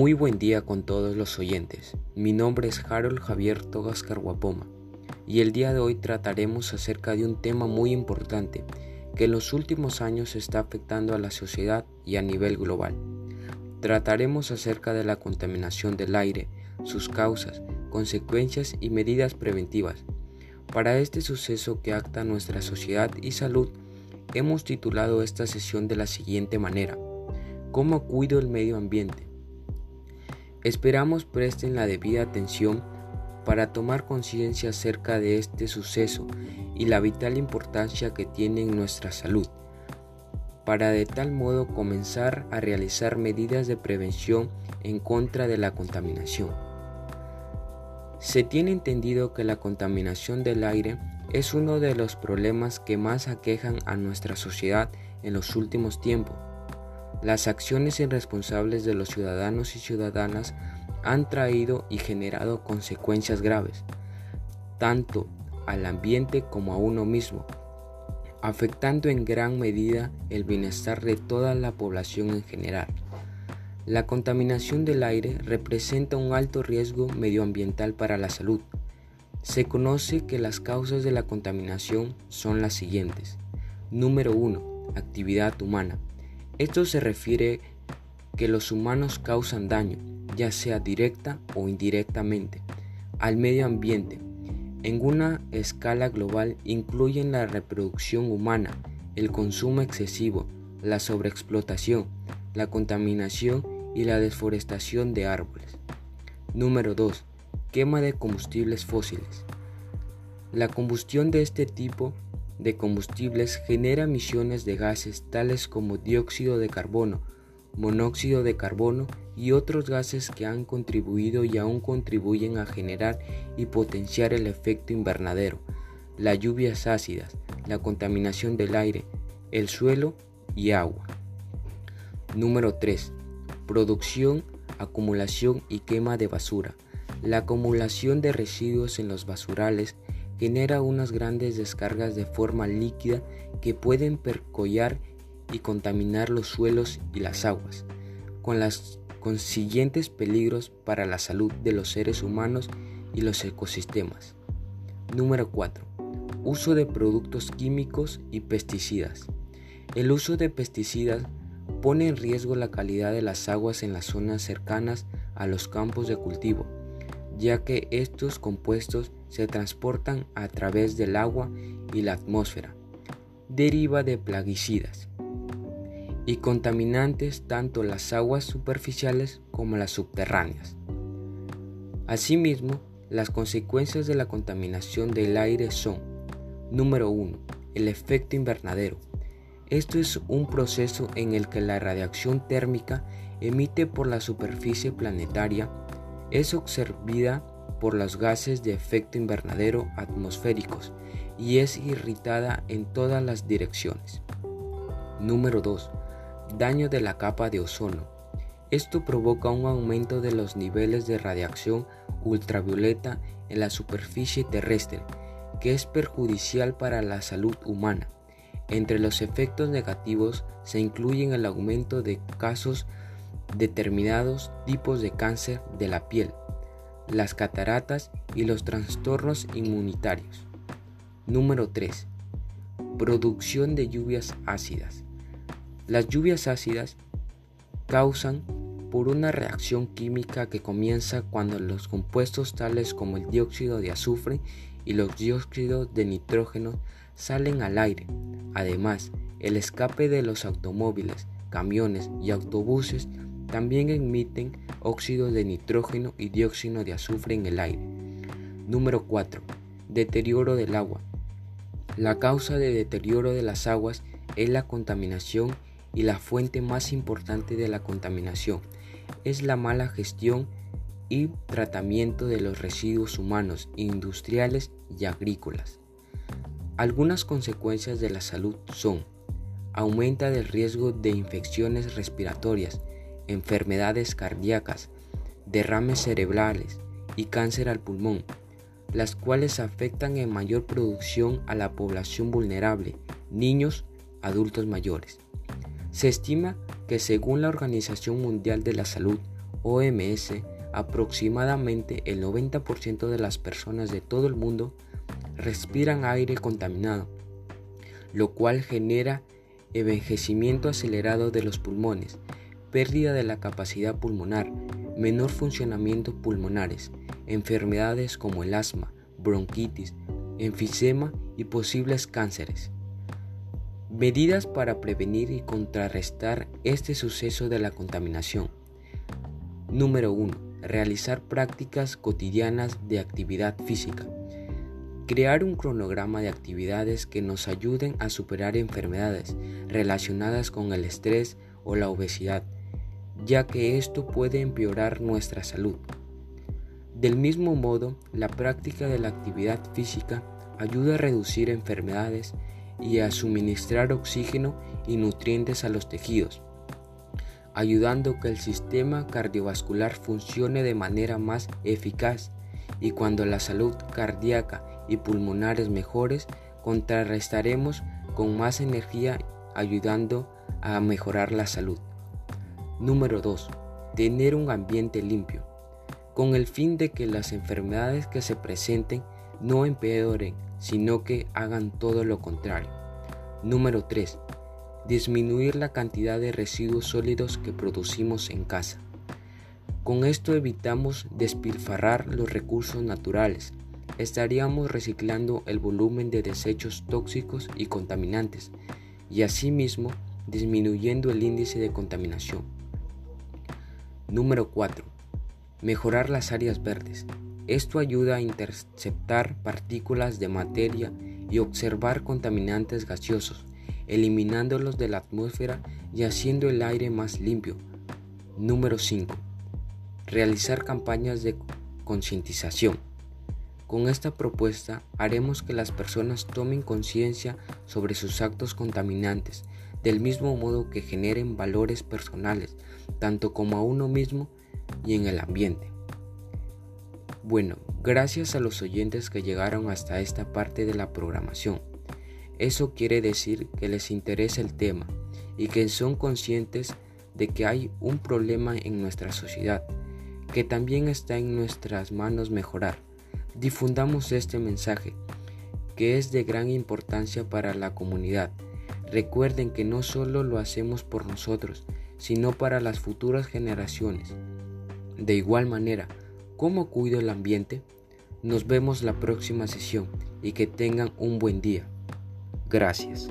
Muy buen día con todos los oyentes. Mi nombre es Harold Javier Togas Carguapoma y el día de hoy trataremos acerca de un tema muy importante que en los últimos años está afectando a la sociedad y a nivel global. Trataremos acerca de la contaminación del aire, sus causas, consecuencias y medidas preventivas. Para este suceso que acta nuestra sociedad y salud, hemos titulado esta sesión de la siguiente manera. ¿Cómo cuido el medio ambiente? Esperamos presten la debida atención para tomar conciencia acerca de este suceso y la vital importancia que tiene en nuestra salud, para de tal modo comenzar a realizar medidas de prevención en contra de la contaminación. Se tiene entendido que la contaminación del aire es uno de los problemas que más aquejan a nuestra sociedad en los últimos tiempos las acciones irresponsables de los ciudadanos y ciudadanas han traído y generado consecuencias graves, tanto al ambiente como a uno mismo, afectando en gran medida el bienestar de toda la población en general. La contaminación del aire representa un alto riesgo medioambiental para la salud. Se conoce que las causas de la contaminación son las siguientes. Número 1. Actividad humana. Esto se refiere que los humanos causan daño, ya sea directa o indirectamente, al medio ambiente. En una escala global incluyen la reproducción humana, el consumo excesivo, la sobreexplotación, la contaminación y la deforestación de árboles. Número 2. Quema de combustibles fósiles. La combustión de este tipo de combustibles genera emisiones de gases tales como dióxido de carbono, monóxido de carbono y otros gases que han contribuido y aún contribuyen a generar y potenciar el efecto invernadero, las lluvias ácidas, la contaminación del aire, el suelo y agua. Número 3. Producción, acumulación y quema de basura. La acumulación de residuos en los basurales genera unas grandes descargas de forma líquida que pueden percollar y contaminar los suelos y las aguas, con los consiguientes peligros para la salud de los seres humanos y los ecosistemas. Número 4. Uso de productos químicos y pesticidas. El uso de pesticidas pone en riesgo la calidad de las aguas en las zonas cercanas a los campos de cultivo ya que estos compuestos se transportan a través del agua y la atmósfera. Deriva de plaguicidas y contaminantes tanto las aguas superficiales como las subterráneas. Asimismo, las consecuencias de la contaminación del aire son, número 1, el efecto invernadero. Esto es un proceso en el que la radiación térmica emite por la superficie planetaria es absorbida por los gases de efecto invernadero atmosféricos y es irritada en todas las direcciones. Número 2. Daño de la capa de ozono. Esto provoca un aumento de los niveles de radiación ultravioleta en la superficie terrestre, que es perjudicial para la salud humana. Entre los efectos negativos se incluyen el aumento de casos determinados tipos de cáncer de la piel, las cataratas y los trastornos inmunitarios. Número 3. Producción de lluvias ácidas. Las lluvias ácidas causan por una reacción química que comienza cuando los compuestos tales como el dióxido de azufre y los dióxidos de nitrógeno salen al aire. Además, el escape de los automóviles, camiones y autobuses también emiten óxido de nitrógeno y dióxido de azufre en el aire. Número 4. Deterioro del agua. La causa de deterioro de las aguas es la contaminación y la fuente más importante de la contaminación es la mala gestión y tratamiento de los residuos humanos, industriales y agrícolas. Algunas consecuencias de la salud son aumenta el riesgo de infecciones respiratorias, enfermedades cardíacas, derrames cerebrales y cáncer al pulmón, las cuales afectan en mayor producción a la población vulnerable, niños, adultos mayores. Se estima que según la Organización Mundial de la Salud, OMS, aproximadamente el 90% de las personas de todo el mundo respiran aire contaminado, lo cual genera envejecimiento acelerado de los pulmones, pérdida de la capacidad pulmonar, menor funcionamiento pulmonares, enfermedades como el asma, bronquitis, enfisema y posibles cánceres. Medidas para prevenir y contrarrestar este suceso de la contaminación. Número 1. Realizar prácticas cotidianas de actividad física. Crear un cronograma de actividades que nos ayuden a superar enfermedades relacionadas con el estrés o la obesidad, ya que esto puede empeorar nuestra salud. Del mismo modo, la práctica de la actividad física ayuda a reducir enfermedades y a suministrar oxígeno y nutrientes a los tejidos, ayudando que el sistema cardiovascular funcione de manera más eficaz y cuando la salud cardíaca y pulmonar es mejores, contrarrestaremos con más energía ayudando a mejorar la salud. Número 2. Tener un ambiente limpio, con el fin de que las enfermedades que se presenten no empeoren sino que hagan todo lo contrario. Número 3. Disminuir la cantidad de residuos sólidos que producimos en casa. Con esto evitamos despilfarrar los recursos naturales. Estaríamos reciclando el volumen de desechos tóxicos y contaminantes y asimismo disminuyendo el índice de contaminación. Número 4. Mejorar las áreas verdes. Esto ayuda a interceptar partículas de materia y observar contaminantes gaseosos, eliminándolos de la atmósfera y haciendo el aire más limpio. Número 5. Realizar campañas de concientización. Con esta propuesta haremos que las personas tomen conciencia sobre sus actos contaminantes, del mismo modo que generen valores personales, tanto como a uno mismo y en el ambiente. Bueno, gracias a los oyentes que llegaron hasta esta parte de la programación. Eso quiere decir que les interesa el tema y que son conscientes de que hay un problema en nuestra sociedad, que también está en nuestras manos mejorar. Difundamos este mensaje, que es de gran importancia para la comunidad. Recuerden que no solo lo hacemos por nosotros, sino para las futuras generaciones. De igual manera, ¿Cómo cuido el ambiente? Nos vemos la próxima sesión y que tengan un buen día. Gracias.